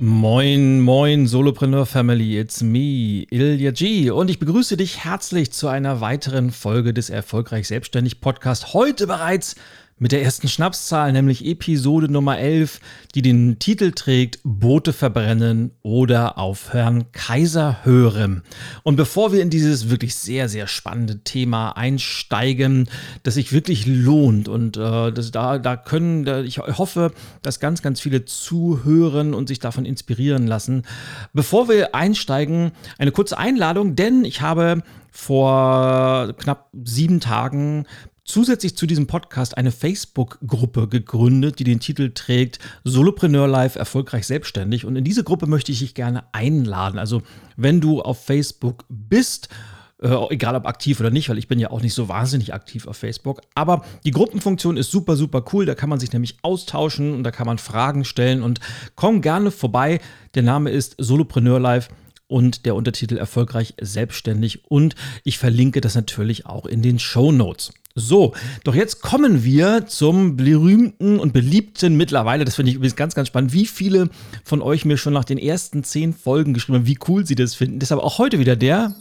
Moin, moin, Solopreneur Family, it's me, Ilya G. Und ich begrüße dich herzlich zu einer weiteren Folge des Erfolgreich Selbstständig Podcast. Heute bereits mit der ersten Schnapszahl, nämlich Episode Nummer 11, die den Titel trägt Boote verbrennen oder auf Herrn Kaiser hören. Und bevor wir in dieses wirklich sehr, sehr spannende Thema einsteigen, das sich wirklich lohnt und äh, das, da, da können, da, ich hoffe, dass ganz, ganz viele zuhören und sich davon inspirieren lassen. Bevor wir einsteigen, eine kurze Einladung, denn ich habe vor knapp sieben Tagen zusätzlich zu diesem Podcast eine Facebook-Gruppe gegründet, die den Titel trägt Solopreneur Life erfolgreich selbstständig. Und in diese Gruppe möchte ich dich gerne einladen. Also wenn du auf Facebook bist, äh, egal ob aktiv oder nicht, weil ich bin ja auch nicht so wahnsinnig aktiv auf Facebook. Aber die Gruppenfunktion ist super, super cool. Da kann man sich nämlich austauschen und da kann man Fragen stellen und komm gerne vorbei. Der Name ist Solopreneur Life und der Untertitel erfolgreich selbstständig und ich verlinke das natürlich auch in den Show Notes. So, doch jetzt kommen wir zum berühmten und beliebten mittlerweile, das finde ich übrigens ganz, ganz spannend, wie viele von euch mir schon nach den ersten zehn Folgen geschrieben haben, wie cool sie das finden. Deshalb auch heute wieder der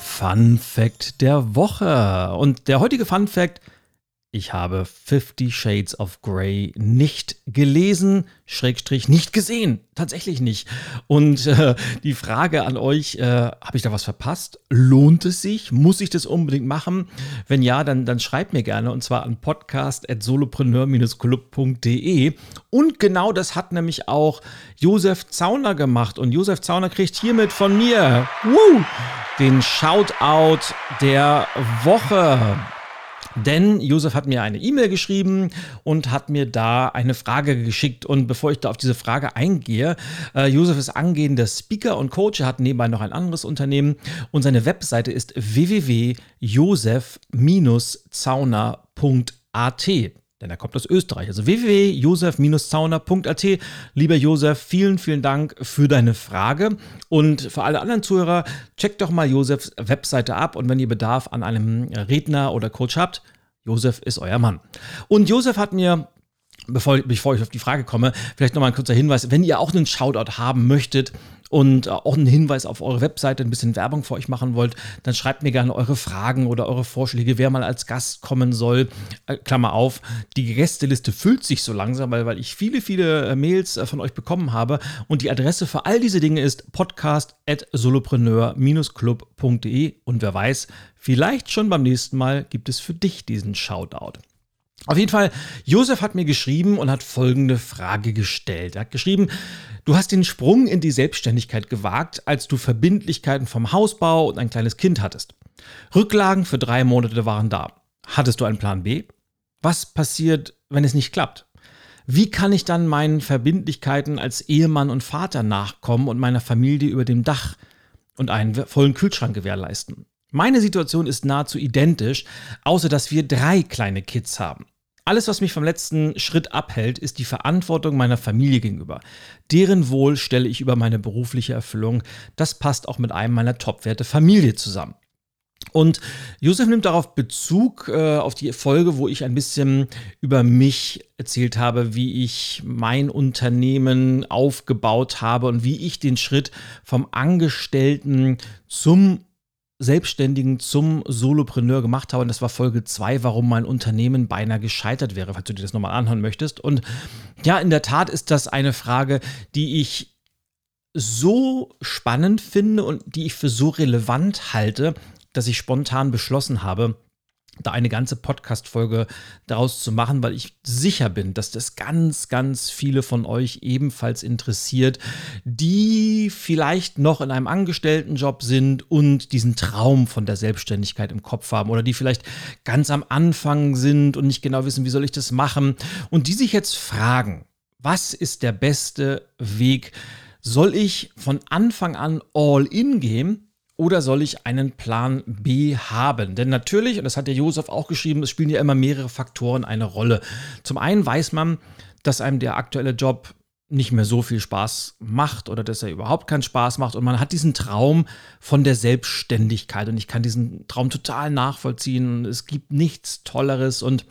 Fun Fact der Woche. Und der heutige Fun Fact ich habe Fifty Shades of Grey nicht gelesen, Schrägstrich nicht gesehen. Tatsächlich nicht. Und äh, die Frage an euch, äh, habe ich da was verpasst? Lohnt es sich? Muss ich das unbedingt machen? Wenn ja, dann, dann schreibt mir gerne und zwar an podcast.solopreneur-club.de. Und genau das hat nämlich auch Josef Zauner gemacht. Und Josef Zauner kriegt hiermit von mir woo, den Shoutout der Woche. Denn Josef hat mir eine E-Mail geschrieben und hat mir da eine Frage geschickt. Und bevor ich da auf diese Frage eingehe, äh, Josef ist angehender Speaker und Coach, er hat nebenbei noch ein anderes Unternehmen und seine Webseite ist www.josef-zauner.at denn er kommt aus Österreich. Also www.josef-zauner.at. Lieber Josef, vielen, vielen Dank für deine Frage. Und für alle anderen Zuhörer, checkt doch mal Josefs Webseite ab. Und wenn ihr Bedarf an einem Redner oder Coach habt, Josef ist euer Mann. Und Josef hat mir Bevor, bevor ich auf die Frage komme, vielleicht nochmal ein kurzer Hinweis. Wenn ihr auch einen Shoutout haben möchtet, und auch einen Hinweis auf eure Webseite, ein bisschen Werbung für euch machen wollt, dann schreibt mir gerne eure Fragen oder eure Vorschläge, wer mal als Gast kommen soll. Äh, Klammer auf, die Gästeliste füllt sich so langsam, weil, weil ich viele, viele äh, Mails äh, von euch bekommen habe und die Adresse für all diese Dinge ist podcast.solopreneur-club.de und wer weiß, vielleicht schon beim nächsten Mal gibt es für dich diesen Shoutout. Auf jeden Fall, Josef hat mir geschrieben und hat folgende Frage gestellt. Er hat geschrieben, du hast den Sprung in die Selbstständigkeit gewagt, als du Verbindlichkeiten vom Hausbau und ein kleines Kind hattest. Rücklagen für drei Monate waren da. Hattest du einen Plan B? Was passiert, wenn es nicht klappt? Wie kann ich dann meinen Verbindlichkeiten als Ehemann und Vater nachkommen und meiner Familie über dem Dach und einen vollen Kühlschrank gewährleisten? Meine Situation ist nahezu identisch, außer dass wir drei kleine Kids haben. Alles, was mich vom letzten Schritt abhält, ist die Verantwortung meiner Familie gegenüber. Deren Wohl stelle ich über meine berufliche Erfüllung. Das passt auch mit einem meiner Topwerte Familie zusammen. Und Josef nimmt darauf Bezug äh, auf die Folge, wo ich ein bisschen über mich erzählt habe, wie ich mein Unternehmen aufgebaut habe und wie ich den Schritt vom Angestellten zum Selbstständigen zum Solopreneur gemacht habe. Und das war Folge 2, warum mein Unternehmen beinahe gescheitert wäre, falls du dir das nochmal anhören möchtest. Und ja, in der Tat ist das eine Frage, die ich so spannend finde und die ich für so relevant halte, dass ich spontan beschlossen habe, da eine ganze Podcast-Folge daraus zu machen, weil ich sicher bin, dass das ganz, ganz viele von euch ebenfalls interessiert, die vielleicht noch in einem Angestelltenjob sind und diesen Traum von der Selbstständigkeit im Kopf haben oder die vielleicht ganz am Anfang sind und nicht genau wissen, wie soll ich das machen und die sich jetzt fragen, was ist der beste Weg? Soll ich von Anfang an all in gehen oder soll ich einen Plan B haben? Denn natürlich, und das hat der Josef auch geschrieben, es spielen ja immer mehrere Faktoren eine Rolle. Zum einen weiß man, dass einem der aktuelle Job nicht mehr so viel Spaß macht oder dass er überhaupt keinen Spaß macht und man hat diesen Traum von der Selbstständigkeit und ich kann diesen Traum total nachvollziehen. Es gibt nichts Tolleres und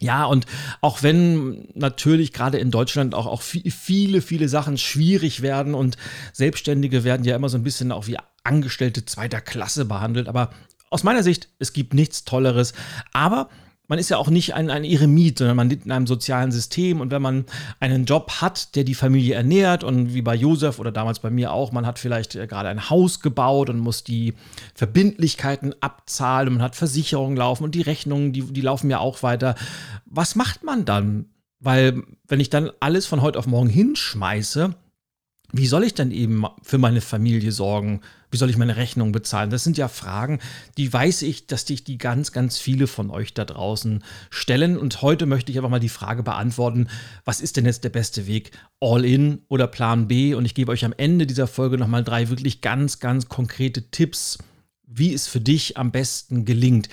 ja, und auch wenn natürlich gerade in Deutschland auch, auch viele, viele Sachen schwierig werden und Selbstständige werden ja immer so ein bisschen auch wie Angestellte zweiter Klasse behandelt. Aber aus meiner Sicht, es gibt nichts Tolleres. Aber man ist ja auch nicht ein, ein Eremit, sondern man lebt in einem sozialen System. Und wenn man einen Job hat, der die Familie ernährt, und wie bei Josef oder damals bei mir auch, man hat vielleicht äh, gerade ein Haus gebaut und muss die Verbindlichkeiten abzahlen und man hat Versicherungen laufen und die Rechnungen, die, die laufen ja auch weiter. Was macht man dann? Weil, wenn ich dann alles von heute auf morgen hinschmeiße, wie soll ich denn eben für meine Familie sorgen? Wie soll ich meine Rechnung bezahlen? Das sind ja Fragen, die weiß ich, dass dich die ganz, ganz viele von euch da draußen stellen. Und heute möchte ich einfach mal die Frage beantworten, was ist denn jetzt der beste Weg? All in oder Plan B? Und ich gebe euch am Ende dieser Folge nochmal drei wirklich ganz, ganz konkrete Tipps, wie es für dich am besten gelingt.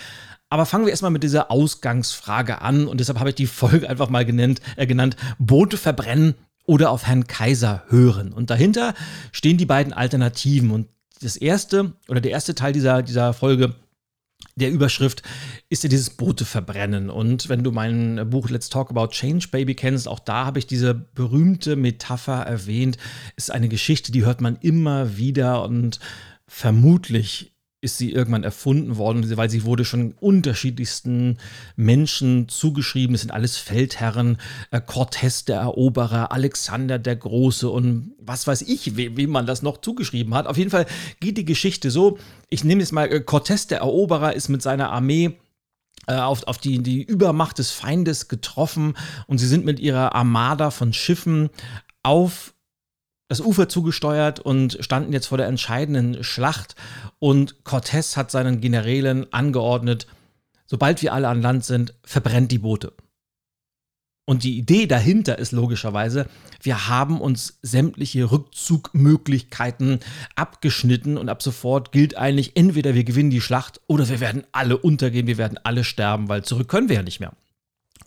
Aber fangen wir erstmal mit dieser Ausgangsfrage an und deshalb habe ich die Folge einfach mal genannt, äh, genannt Boote verbrennen oder auf Herrn Kaiser hören. Und dahinter stehen die beiden Alternativen. Und das erste oder der erste Teil dieser, dieser Folge der Überschrift ist ja dieses Boote verbrennen. Und wenn du mein Buch Let's Talk About Change Baby kennst, auch da habe ich diese berühmte Metapher erwähnt. Ist eine Geschichte, die hört man immer wieder und vermutlich ist sie irgendwann erfunden worden, weil sie wurde schon unterschiedlichsten Menschen zugeschrieben. Es sind alles Feldherren, äh, Cortés der Eroberer, Alexander der Große und was weiß ich, wem, wem man das noch zugeschrieben hat. Auf jeden Fall geht die Geschichte so. Ich nehme jetzt mal, äh, Cortés der Eroberer ist mit seiner Armee äh, auf, auf die, die Übermacht des Feindes getroffen und sie sind mit ihrer Armada von Schiffen auf das Ufer zugesteuert und standen jetzt vor der entscheidenden Schlacht. Und Cortés hat seinen Generälen angeordnet, sobald wir alle an Land sind, verbrennt die Boote. Und die Idee dahinter ist logischerweise, wir haben uns sämtliche Rückzugmöglichkeiten abgeschnitten und ab sofort gilt eigentlich, entweder wir gewinnen die Schlacht oder wir werden alle untergehen, wir werden alle sterben, weil zurück können wir ja nicht mehr.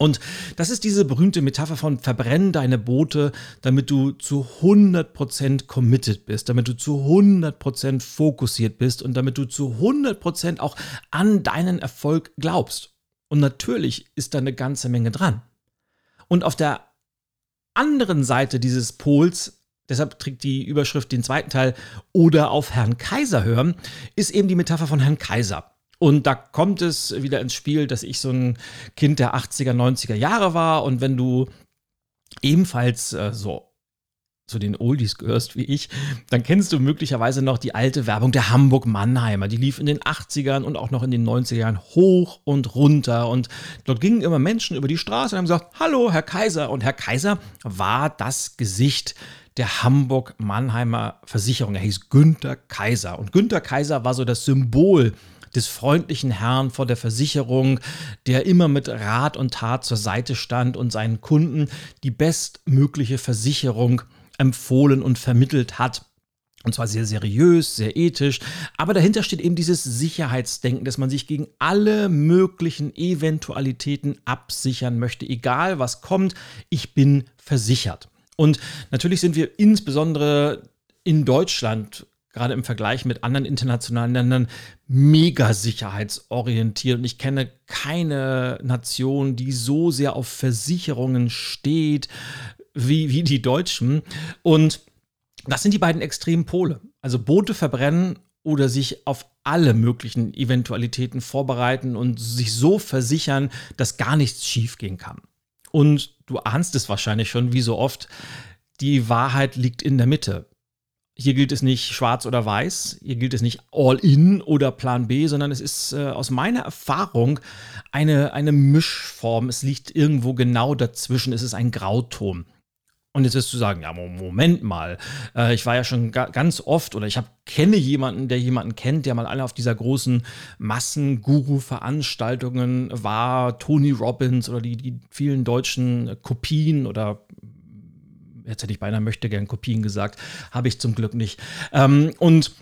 Und das ist diese berühmte Metapher von verbrenn deine Boote, damit du zu 100% committed bist, damit du zu 100% fokussiert bist und damit du zu 100% auch an deinen Erfolg glaubst. Und natürlich ist da eine ganze Menge dran. Und auf der anderen Seite dieses Pols, deshalb trägt die Überschrift den zweiten Teil, oder auf Herrn Kaiser hören, ist eben die Metapher von Herrn Kaiser. Und da kommt es wieder ins Spiel, dass ich so ein Kind der 80er, 90er Jahre war. Und wenn du ebenfalls äh, so zu den Oldies gehörst wie ich, dann kennst du möglicherweise noch die alte Werbung der Hamburg-Mannheimer. Die lief in den 80ern und auch noch in den 90er Jahren hoch und runter. Und dort gingen immer Menschen über die Straße und haben gesagt, hallo, Herr Kaiser. Und Herr Kaiser war das Gesicht der Hamburg-Mannheimer Versicherung. Er hieß Günther Kaiser. Und Günther Kaiser war so das Symbol des freundlichen Herrn vor der Versicherung, der immer mit Rat und Tat zur Seite stand und seinen Kunden die bestmögliche Versicherung empfohlen und vermittelt hat. Und zwar sehr seriös, sehr ethisch. Aber dahinter steht eben dieses Sicherheitsdenken, dass man sich gegen alle möglichen Eventualitäten absichern möchte. Egal was kommt, ich bin versichert. Und natürlich sind wir insbesondere in Deutschland gerade im Vergleich mit anderen internationalen Ländern mega sicherheitsorientiert. Und ich kenne keine Nation, die so sehr auf Versicherungen steht wie, wie die Deutschen. Und das sind die beiden extremen Pole. Also Boote verbrennen oder sich auf alle möglichen Eventualitäten vorbereiten und sich so versichern, dass gar nichts schiefgehen kann. Und du ahnst es wahrscheinlich schon, wie so oft, die Wahrheit liegt in der Mitte hier gilt es nicht schwarz oder weiß, hier gilt es nicht all in oder Plan B, sondern es ist äh, aus meiner Erfahrung eine, eine Mischform. Es liegt irgendwo genau dazwischen. Es ist ein Grauton. Und jetzt wirst du sagen, ja, Moment mal, äh, ich war ja schon ga ganz oft oder ich hab, kenne jemanden, der jemanden kennt, der mal alle auf dieser großen Massen-Guru-Veranstaltungen war, Tony Robbins oder die, die vielen deutschen Kopien oder jetzt hätte ich beinahe möchte gern Kopien gesagt, habe ich zum Glück nicht. Ähm, und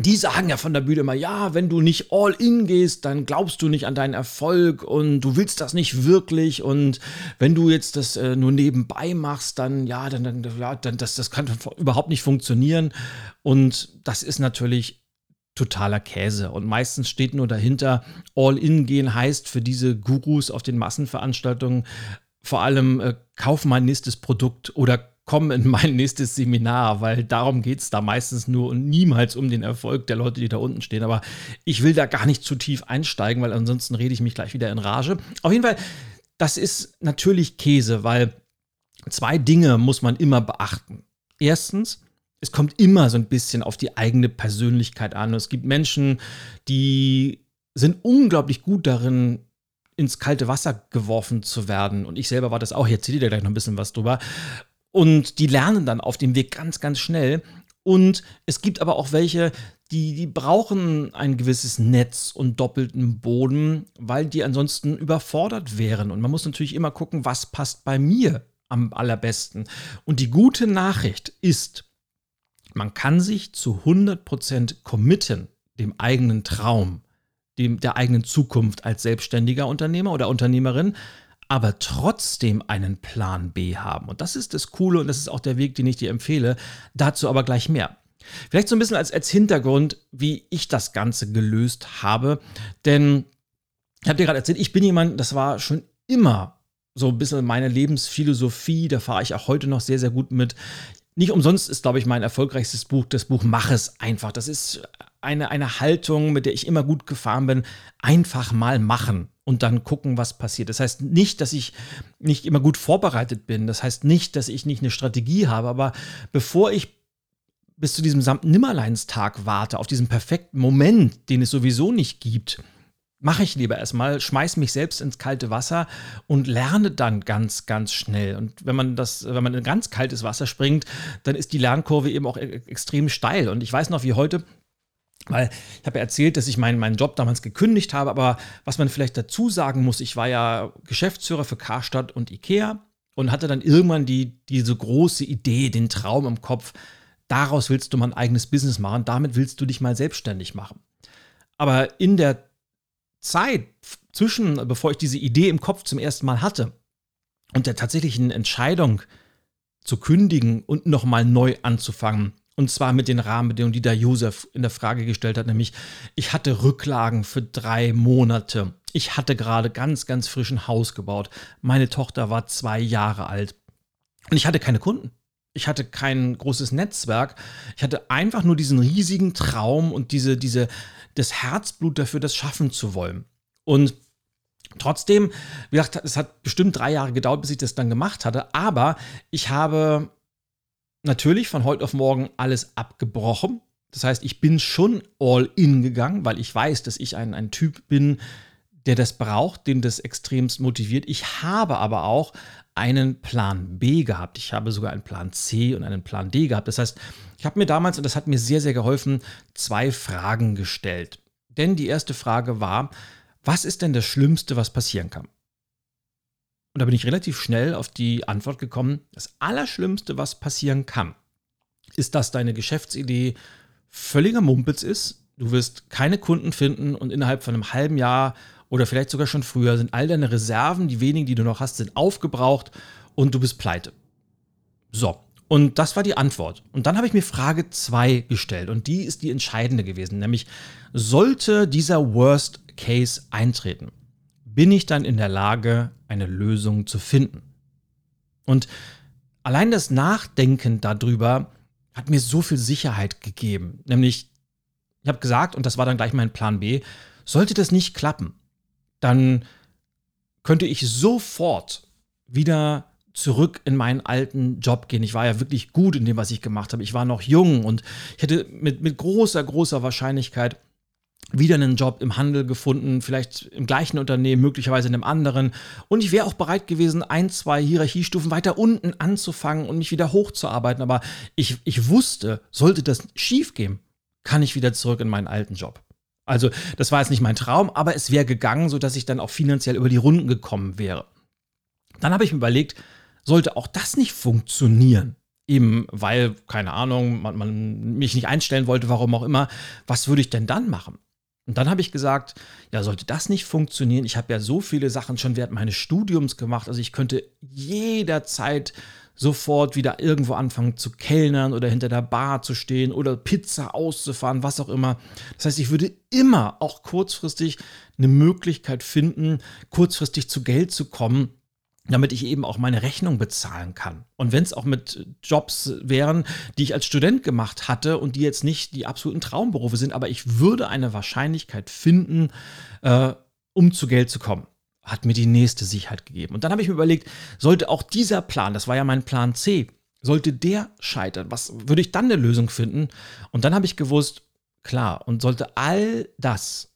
die sagen ja von der Bühne immer, ja, wenn du nicht all in gehst, dann glaubst du nicht an deinen Erfolg und du willst das nicht wirklich. Und wenn du jetzt das äh, nur nebenbei machst, dann ja, dann, dann ja, dann das, das kann überhaupt nicht funktionieren. Und das ist natürlich totaler Käse. Und meistens steht nur dahinter, all in gehen heißt für diese Gurus auf den Massenveranstaltungen vor allem äh, kauf mein nächstes Produkt oder komm in mein nächstes Seminar, weil darum geht es da meistens nur und niemals um den Erfolg der Leute, die da unten stehen. Aber ich will da gar nicht zu tief einsteigen, weil ansonsten rede ich mich gleich wieder in Rage. Auf jeden Fall, das ist natürlich Käse, weil zwei Dinge muss man immer beachten. Erstens, es kommt immer so ein bisschen auf die eigene Persönlichkeit an. Es gibt Menschen, die sind unglaublich gut darin, ins kalte Wasser geworfen zu werden. Und ich selber war das auch. Hier erzähle dir gleich noch ein bisschen was drüber. Und die lernen dann auf dem Weg ganz, ganz schnell. Und es gibt aber auch welche, die, die brauchen ein gewisses Netz und doppelten Boden, weil die ansonsten überfordert wären. Und man muss natürlich immer gucken, was passt bei mir am allerbesten. Und die gute Nachricht ist, man kann sich zu 100% committen dem eigenen Traum, dem, der eigenen Zukunft als selbstständiger Unternehmer oder Unternehmerin, aber trotzdem einen Plan B haben. Und das ist das Coole und das ist auch der Weg, den ich dir empfehle. Dazu aber gleich mehr. Vielleicht so ein bisschen als, als Hintergrund, wie ich das Ganze gelöst habe. Denn ich habe dir gerade erzählt, ich bin jemand, das war schon immer so ein bisschen meine Lebensphilosophie. Da fahre ich auch heute noch sehr, sehr gut mit. Nicht umsonst ist, glaube ich, mein erfolgreichstes Buch das Buch Mach es einfach. Das ist eine, eine Haltung, mit der ich immer gut gefahren bin. Einfach mal machen und dann gucken, was passiert. Das heißt nicht, dass ich nicht immer gut vorbereitet bin. Das heißt nicht, dass ich nicht eine Strategie habe. Aber bevor ich bis zu diesem Nimmerleinstag warte, auf diesen perfekten Moment, den es sowieso nicht gibt, mache ich lieber erstmal, schmeiß mich selbst ins kalte Wasser und lerne dann ganz, ganz schnell. Und wenn man das, wenn man in ganz kaltes Wasser springt, dann ist die Lernkurve eben auch e-, extrem steil. Und ich weiß noch wie heute, weil ich habe ja erzählt, dass ich meinen, meinen Job damals gekündigt habe, aber was man vielleicht dazu sagen muss, ich war ja Geschäftsführer für Karstadt und Ikea und hatte dann irgendwann die, diese große Idee, den Traum im Kopf, daraus willst du mal ein eigenes Business machen, damit willst du dich mal selbstständig machen. Aber in der Zeit zwischen, bevor ich diese Idee im Kopf zum ersten Mal hatte und der tatsächlichen Entscheidung zu kündigen und nochmal neu anzufangen, und zwar mit den Rahmenbedingungen, die da Josef in der Frage gestellt hat, nämlich ich hatte Rücklagen für drei Monate. Ich hatte gerade ganz, ganz frisch ein Haus gebaut. Meine Tochter war zwei Jahre alt. Und ich hatte keine Kunden. Ich hatte kein großes Netzwerk. Ich hatte einfach nur diesen riesigen Traum und diese, diese, das Herzblut dafür, das schaffen zu wollen. Und trotzdem, wie gesagt, es hat bestimmt drei Jahre gedauert, bis ich das dann gemacht hatte. Aber ich habe natürlich von heute auf morgen alles abgebrochen. Das heißt, ich bin schon all in gegangen, weil ich weiß, dass ich ein, ein Typ bin, der das braucht, den das extremst motiviert. Ich habe aber auch einen Plan B gehabt. Ich habe sogar einen Plan C und einen Plan D gehabt. Das heißt, ich habe mir damals, und das hat mir sehr, sehr geholfen, zwei Fragen gestellt. Denn die erste Frage war, was ist denn das Schlimmste, was passieren kann? Und da bin ich relativ schnell auf die Antwort gekommen, das Allerschlimmste, was passieren kann, ist, dass deine Geschäftsidee völliger Mumpitz ist. Du wirst keine Kunden finden und innerhalb von einem halben Jahr oder vielleicht sogar schon früher sind all deine Reserven, die wenigen, die du noch hast, sind aufgebraucht und du bist pleite. So, und das war die Antwort. Und dann habe ich mir Frage 2 gestellt und die ist die entscheidende gewesen, nämlich sollte dieser Worst Case eintreten, bin ich dann in der Lage, eine Lösung zu finden. Und allein das Nachdenken darüber hat mir so viel Sicherheit gegeben. Nämlich, ich habe gesagt, und das war dann gleich mein Plan B, sollte das nicht klappen, dann könnte ich sofort wieder zurück in meinen alten Job gehen. Ich war ja wirklich gut in dem, was ich gemacht habe. Ich war noch jung und ich hätte mit, mit großer, großer Wahrscheinlichkeit wieder einen Job im Handel gefunden, vielleicht im gleichen Unternehmen, möglicherweise in einem anderen. Und ich wäre auch bereit gewesen, ein, zwei Hierarchiestufen weiter unten anzufangen und mich wieder hochzuarbeiten. Aber ich, ich wusste, sollte das schief gehen, kann ich wieder zurück in meinen alten Job. Also, das war jetzt nicht mein Traum, aber es wäre gegangen, sodass ich dann auch finanziell über die Runden gekommen wäre. Dann habe ich mir überlegt, sollte auch das nicht funktionieren? Eben, weil, keine Ahnung, man, man mich nicht einstellen wollte, warum auch immer. Was würde ich denn dann machen? Und dann habe ich gesagt, ja, sollte das nicht funktionieren? Ich habe ja so viele Sachen schon während meines Studiums gemacht. Also ich könnte jederzeit sofort wieder irgendwo anfangen zu kellnern oder hinter der Bar zu stehen oder Pizza auszufahren, was auch immer. Das heißt, ich würde immer auch kurzfristig eine Möglichkeit finden, kurzfristig zu Geld zu kommen, damit ich eben auch meine Rechnung bezahlen kann. Und wenn es auch mit Jobs wären, die ich als Student gemacht hatte und die jetzt nicht die absoluten Traumberufe sind, aber ich würde eine Wahrscheinlichkeit finden, äh, um zu Geld zu kommen. Hat mir die nächste Sicherheit gegeben. Und dann habe ich mir überlegt, sollte auch dieser Plan, das war ja mein Plan C, sollte der scheitern, was würde ich dann eine Lösung finden? Und dann habe ich gewusst, klar, und sollte all das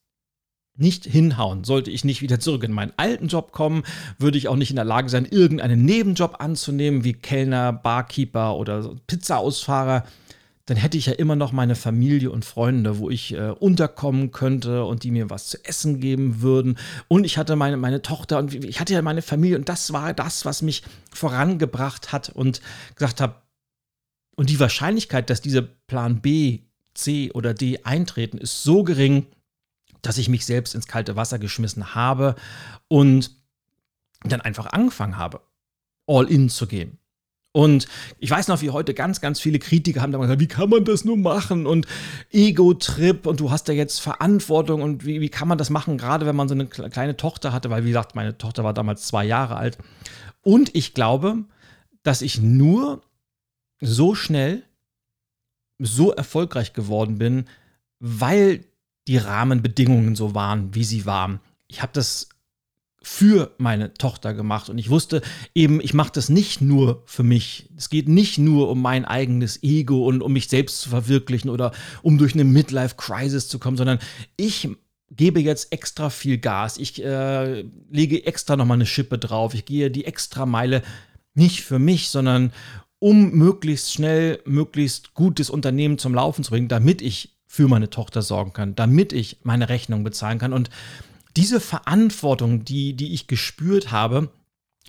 nicht hinhauen. Sollte ich nicht wieder zurück in meinen alten Job kommen, würde ich auch nicht in der Lage sein, irgendeinen Nebenjob anzunehmen, wie Kellner, Barkeeper oder Pizzaausfahrer, dann hätte ich ja immer noch meine Familie und Freunde, wo ich äh, unterkommen könnte und die mir was zu essen geben würden. Und ich hatte meine, meine Tochter und ich hatte ja meine Familie und das war das, was mich vorangebracht hat und gesagt habe, und die Wahrscheinlichkeit, dass diese Plan B, C oder D eintreten, ist so gering, dass ich mich selbst ins kalte Wasser geschmissen habe und dann einfach angefangen habe, all in zu gehen. Und ich weiß noch, wie heute ganz, ganz viele Kritiker haben da gesagt, wie kann man das nur machen und Ego-Trip und du hast ja jetzt Verantwortung und wie, wie kann man das machen, gerade wenn man so eine kleine Tochter hatte, weil wie gesagt, meine Tochter war damals zwei Jahre alt. Und ich glaube, dass ich nur so schnell so erfolgreich geworden bin, weil die Rahmenbedingungen so waren, wie sie waren. Ich habe das für meine Tochter gemacht und ich wusste eben, ich mache das nicht nur für mich. Es geht nicht nur um mein eigenes Ego und um mich selbst zu verwirklichen oder um durch eine Midlife-Crisis zu kommen, sondern ich gebe jetzt extra viel Gas. Ich äh, lege extra nochmal eine Schippe drauf. Ich gehe die extra Meile nicht für mich, sondern um möglichst schnell, möglichst gutes Unternehmen zum Laufen zu bringen, damit ich für meine Tochter sorgen kann, damit ich meine Rechnung bezahlen kann. Und diese Verantwortung, die, die ich gespürt habe,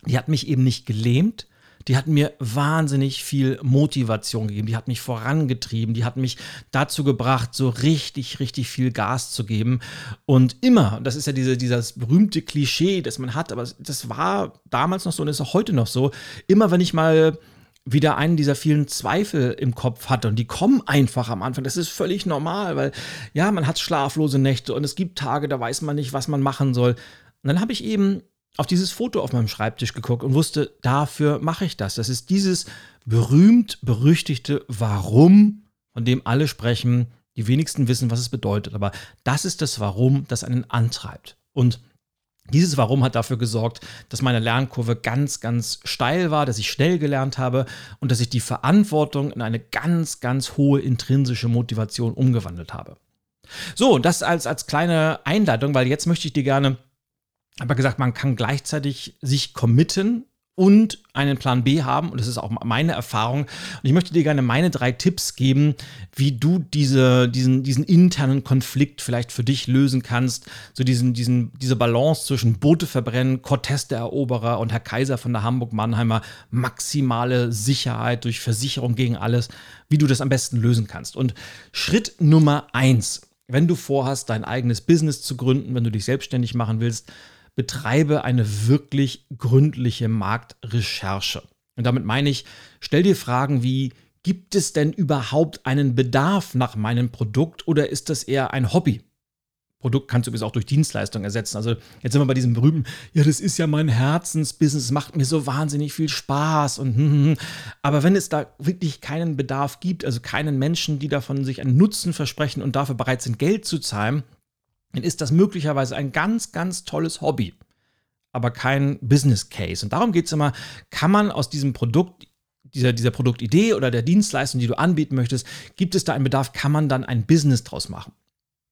die hat mich eben nicht gelähmt, die hat mir wahnsinnig viel Motivation gegeben, die hat mich vorangetrieben, die hat mich dazu gebracht, so richtig, richtig viel Gas zu geben. Und immer, das ist ja diese, dieses berühmte Klischee, das man hat, aber das war damals noch so und ist auch heute noch so, immer wenn ich mal wieder einen dieser vielen Zweifel im Kopf hatte. Und die kommen einfach am Anfang. Das ist völlig normal, weil ja, man hat schlaflose Nächte und es gibt Tage, da weiß man nicht, was man machen soll. Und dann habe ich eben auf dieses Foto auf meinem Schreibtisch geguckt und wusste, dafür mache ich das. Das ist dieses berühmt berüchtigte Warum, von dem alle sprechen. Die wenigsten wissen, was es bedeutet. Aber das ist das Warum, das einen antreibt. Und dieses Warum hat dafür gesorgt, dass meine Lernkurve ganz, ganz steil war, dass ich schnell gelernt habe und dass ich die Verantwortung in eine ganz, ganz hohe intrinsische Motivation umgewandelt habe. So, das als, als kleine Einleitung, weil jetzt möchte ich dir gerne, aber gesagt, man kann gleichzeitig sich committen und einen Plan B haben. Und das ist auch meine Erfahrung. Und ich möchte dir gerne meine drei Tipps geben, wie du diese, diesen, diesen internen Konflikt vielleicht für dich lösen kannst. So diesen, diesen, diese Balance zwischen Boote verbrennen, Cortez der Eroberer und Herr Kaiser von der Hamburg-Mannheimer, maximale Sicherheit durch Versicherung gegen alles, wie du das am besten lösen kannst. Und Schritt Nummer eins, wenn du vorhast, dein eigenes Business zu gründen, wenn du dich selbstständig machen willst, betreibe eine wirklich gründliche Marktrecherche. Und damit meine ich, stell dir Fragen wie, gibt es denn überhaupt einen Bedarf nach meinem Produkt oder ist das eher ein Hobby? Produkt kannst du übrigens auch durch Dienstleistung ersetzen. Also jetzt sind wir bei diesem berühmten, ja, das ist ja mein Herzensbusiness, macht mir so wahnsinnig viel Spaß und hm, hm, hm. aber wenn es da wirklich keinen Bedarf gibt, also keinen Menschen, die davon sich einen Nutzen versprechen und dafür bereit sind, Geld zu zahlen, dann ist das möglicherweise ein ganz, ganz tolles Hobby. aber kein Business Case. Und darum geht es immer, kann man aus diesem Produkt dieser, dieser Produktidee oder der Dienstleistung, die du anbieten möchtest, gibt es da einen Bedarf, kann man dann ein Business draus machen?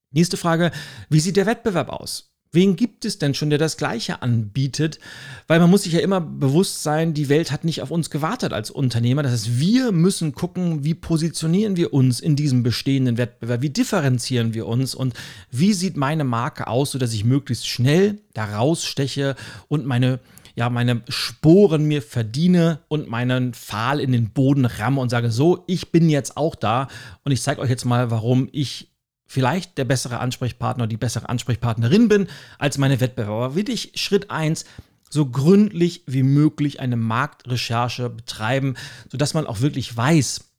Nächste Frage, wie sieht der Wettbewerb aus? Wen gibt es denn schon, der das Gleiche anbietet? Weil man muss sich ja immer bewusst sein, die Welt hat nicht auf uns gewartet als Unternehmer. Das heißt, wir müssen gucken, wie positionieren wir uns in diesem bestehenden Wettbewerb? Wie differenzieren wir uns? Und wie sieht meine Marke aus, sodass ich möglichst schnell da raussteche und meine ja, meine Sporen mir verdiene und meinen Pfahl in den Boden ramme und sage, so, ich bin jetzt auch da und ich zeige euch jetzt mal, warum ich vielleicht der bessere Ansprechpartner, die bessere Ansprechpartnerin bin als meine Wettbewerber. Wirklich Schritt 1, so gründlich wie möglich eine Marktrecherche betreiben, sodass man auch wirklich weiß,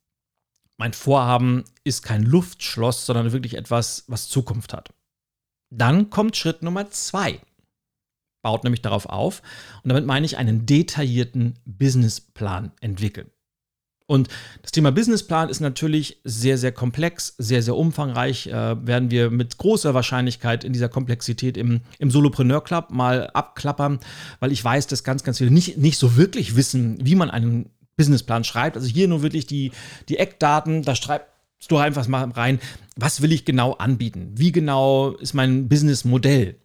mein Vorhaben ist kein Luftschloss, sondern wirklich etwas, was Zukunft hat. Dann kommt Schritt Nummer 2. Baut nämlich darauf auf und damit meine ich einen detaillierten Businessplan entwickeln. Und das Thema Businessplan ist natürlich sehr, sehr komplex, sehr, sehr umfangreich. Äh, werden wir mit großer Wahrscheinlichkeit in dieser Komplexität im, im Solopreneur Club mal abklappern, weil ich weiß, dass ganz, ganz viele nicht, nicht so wirklich wissen, wie man einen Businessplan schreibt. Also hier nur wirklich die, die Eckdaten, da schreibst du einfach mal rein, was will ich genau anbieten? Wie genau ist mein Businessmodell?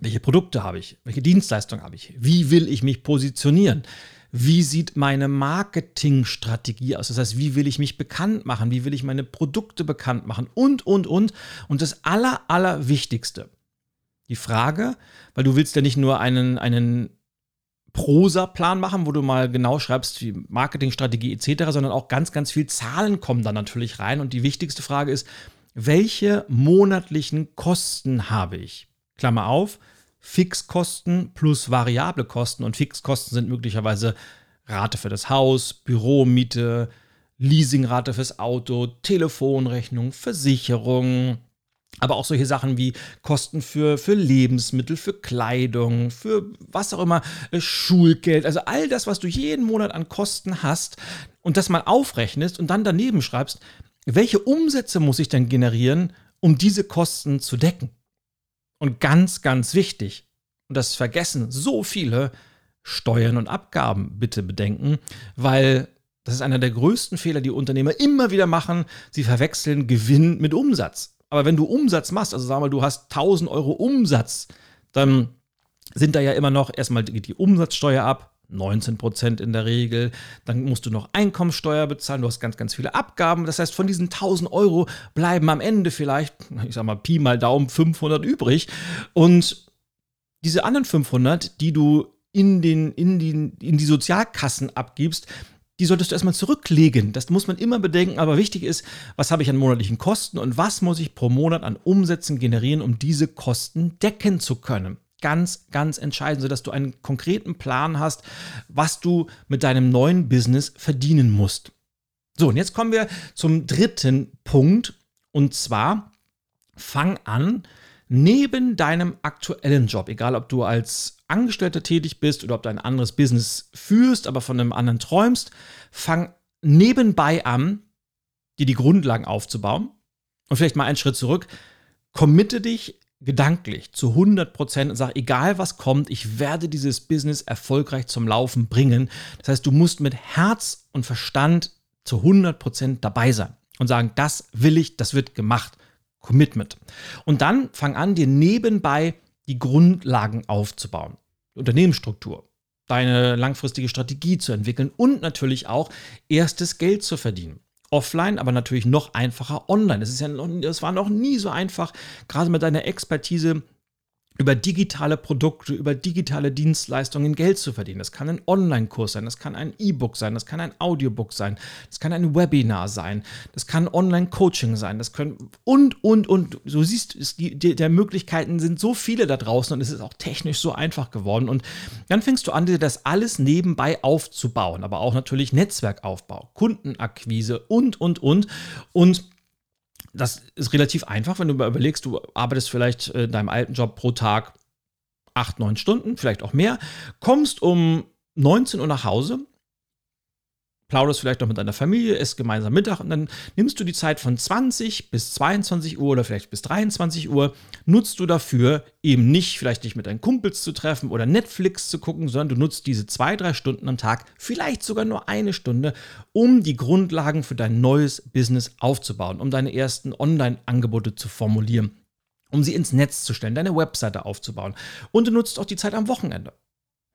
Welche Produkte habe ich? Welche Dienstleistungen habe ich? Wie will ich mich positionieren? Wie sieht meine Marketingstrategie aus? Das heißt, wie will ich mich bekannt machen? Wie will ich meine Produkte bekannt machen? Und, und, und. Und das Aller, Allerwichtigste, die Frage, weil du willst ja nicht nur einen, einen Prosa-Plan machen, wo du mal genau schreibst, wie Marketingstrategie etc., sondern auch ganz, ganz viel Zahlen kommen da natürlich rein. Und die wichtigste Frage ist, welche monatlichen Kosten habe ich? Klammer auf, Fixkosten plus variable Kosten. Und Fixkosten sind möglicherweise Rate für das Haus, Büromiete, Leasingrate fürs Auto, Telefonrechnung, Versicherung, aber auch solche Sachen wie Kosten für, für Lebensmittel, für Kleidung, für was auch immer, äh, Schulgeld, also all das, was du jeden Monat an Kosten hast und das mal aufrechnest und dann daneben schreibst, welche Umsätze muss ich denn generieren, um diese Kosten zu decken? Und ganz, ganz wichtig, und das vergessen so viele, Steuern und Abgaben bitte bedenken, weil das ist einer der größten Fehler, die Unternehmer immer wieder machen. Sie verwechseln Gewinn mit Umsatz. Aber wenn du Umsatz machst, also sag mal, du hast 1000 Euro Umsatz, dann sind da ja immer noch erstmal die Umsatzsteuer ab, 19 Prozent in der Regel. Dann musst du noch Einkommensteuer bezahlen. Du hast ganz, ganz viele Abgaben. Das heißt, von diesen 1000 Euro bleiben am Ende vielleicht, ich sag mal, Pi mal Daumen 500 übrig. Und diese anderen 500, die du in, den, in, den, in die Sozialkassen abgibst, die solltest du erstmal zurücklegen. Das muss man immer bedenken. Aber wichtig ist, was habe ich an monatlichen Kosten und was muss ich pro Monat an Umsätzen generieren, um diese Kosten decken zu können ganz, ganz entscheidend, sodass du einen konkreten Plan hast, was du mit deinem neuen Business verdienen musst. So, und jetzt kommen wir zum dritten Punkt. Und zwar, fang an, neben deinem aktuellen Job, egal ob du als Angestellter tätig bist oder ob du ein anderes Business führst, aber von einem anderen träumst, fang nebenbei an, dir die Grundlagen aufzubauen. Und vielleicht mal einen Schritt zurück. Committe dich gedanklich zu 100 Prozent und sag, egal was kommt, ich werde dieses Business erfolgreich zum Laufen bringen. Das heißt, du musst mit Herz und Verstand zu 100 Prozent dabei sein und sagen, das will ich, das wird gemacht. Commitment. Und dann fang an, dir nebenbei die Grundlagen aufzubauen. Unternehmensstruktur, deine langfristige Strategie zu entwickeln und natürlich auch erstes Geld zu verdienen offline, aber natürlich noch einfacher online. Es ist ja noch, das war noch nie so einfach, gerade mit deiner Expertise über digitale Produkte, über digitale Dienstleistungen Geld zu verdienen. Das kann ein Online-Kurs sein, das kann ein E-Book sein, das kann ein Audiobook sein, das kann ein Webinar sein, das kann Online-Coaching sein, das können und, und, und. So siehst du, die, die, der Möglichkeiten sind so viele da draußen und es ist auch technisch so einfach geworden. Und dann fängst du an, dir das alles nebenbei aufzubauen, aber auch natürlich Netzwerkaufbau, Kundenakquise und, und, und. Und das ist relativ einfach, wenn du überlegst, du arbeitest vielleicht in deinem alten Job pro Tag acht, neun Stunden, vielleicht auch mehr, kommst um 19 Uhr nach Hause, plauderst vielleicht noch mit deiner Familie, isst gemeinsam Mittag und dann nimmst du die Zeit von 20 bis 22 Uhr oder vielleicht bis 23 Uhr, nutzt du dafür eben nicht, vielleicht dich mit deinen Kumpels zu treffen oder Netflix zu gucken, sondern du nutzt diese zwei, drei Stunden am Tag, vielleicht sogar nur eine Stunde, um die Grundlagen für dein neues Business aufzubauen, um deine ersten Online-Angebote zu formulieren, um sie ins Netz zu stellen, deine Webseite aufzubauen. Und du nutzt auch die Zeit am Wochenende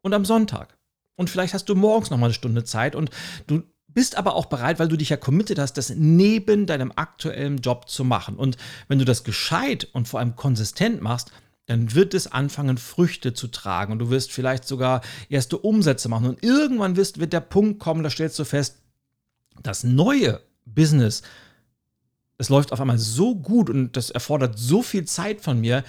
und am Sonntag. Und vielleicht hast du morgens noch mal eine Stunde Zeit und du bist aber auch bereit, weil du dich ja committed hast, das neben deinem aktuellen Job zu machen. Und wenn du das gescheit und vor allem konsistent machst, dann wird es anfangen, Früchte zu tragen. Und du wirst vielleicht sogar erste Umsätze machen. Und irgendwann wirst, wird der Punkt kommen, da stellst du fest, das neue Business, es läuft auf einmal so gut und das erfordert so viel Zeit von mir,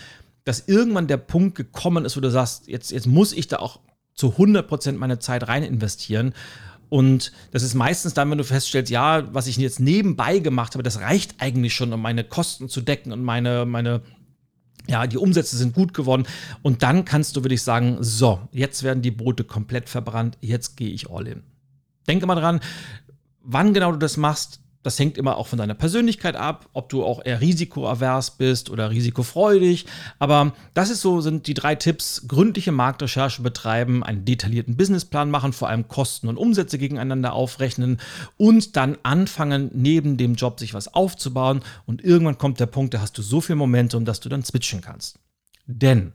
dass irgendwann der Punkt gekommen ist, wo du sagst, jetzt, jetzt muss ich da auch zu 100% meine Zeit rein investieren. Und das ist meistens dann, wenn du feststellst, ja, was ich jetzt nebenbei gemacht habe, das reicht eigentlich schon, um meine Kosten zu decken und meine, meine, ja, die Umsätze sind gut geworden. Und dann kannst du, würde ich sagen, so, jetzt werden die Boote komplett verbrannt, jetzt gehe ich all in. Denke mal dran, wann genau du das machst, das hängt immer auch von deiner Persönlichkeit ab, ob du auch eher risikoavers bist oder risikofreudig. Aber das ist so, sind die drei Tipps. Gründliche Marktrecherche betreiben, einen detaillierten Businessplan machen, vor allem Kosten und Umsätze gegeneinander aufrechnen und dann anfangen, neben dem Job sich was aufzubauen. Und irgendwann kommt der Punkt, da hast du so viel Momentum, dass du dann switchen kannst. Denn,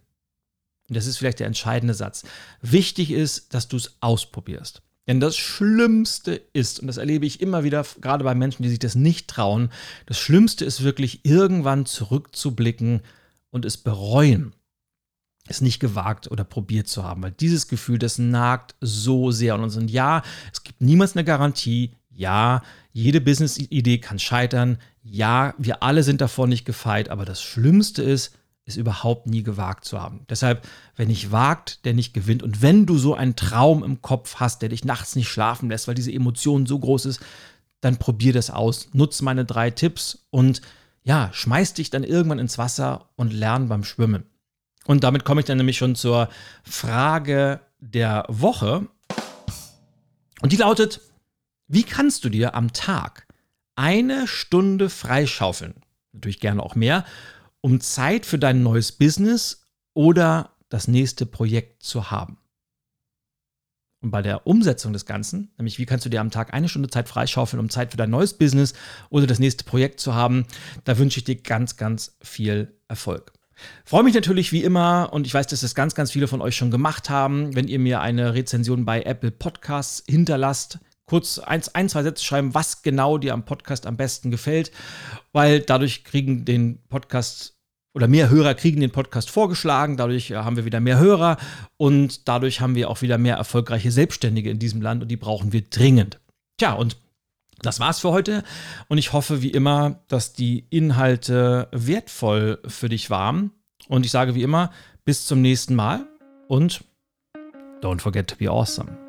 und das ist vielleicht der entscheidende Satz, wichtig ist, dass du es ausprobierst. Denn das Schlimmste ist, und das erlebe ich immer wieder, gerade bei Menschen, die sich das nicht trauen, das Schlimmste ist wirklich irgendwann zurückzublicken und es bereuen, es nicht gewagt oder probiert zu haben. Weil dieses Gefühl, das nagt so sehr an uns. Und ja, es gibt niemals eine Garantie. Ja, jede Business-Idee kann scheitern. Ja, wir alle sind davor nicht gefeit. Aber das Schlimmste ist, es überhaupt nie gewagt zu haben. Deshalb, wer nicht wagt, der nicht gewinnt. Und wenn du so einen Traum im Kopf hast, der dich nachts nicht schlafen lässt, weil diese Emotion so groß ist, dann probier das aus. Nutz meine drei Tipps und ja, schmeiß dich dann irgendwann ins Wasser und lern beim Schwimmen. Und damit komme ich dann nämlich schon zur Frage der Woche. Und die lautet, wie kannst du dir am Tag eine Stunde freischaufeln? Natürlich gerne auch mehr, um Zeit für dein neues Business oder das nächste Projekt zu haben. Und bei der Umsetzung des Ganzen, nämlich wie kannst du dir am Tag eine Stunde Zeit freischaufeln, um Zeit für dein neues Business oder das nächste Projekt zu haben, da wünsche ich dir ganz, ganz viel Erfolg. Freue mich natürlich wie immer und ich weiß, dass das ganz, ganz viele von euch schon gemacht haben, wenn ihr mir eine Rezension bei Apple Podcasts hinterlasst kurz ein, ein, zwei Sätze schreiben, was genau dir am Podcast am besten gefällt, weil dadurch kriegen den Podcast oder mehr Hörer kriegen den Podcast vorgeschlagen, dadurch haben wir wieder mehr Hörer und dadurch haben wir auch wieder mehr erfolgreiche Selbstständige in diesem Land und die brauchen wir dringend. Tja, und das war's für heute und ich hoffe wie immer, dass die Inhalte wertvoll für dich waren und ich sage wie immer, bis zum nächsten Mal und don't forget to be awesome.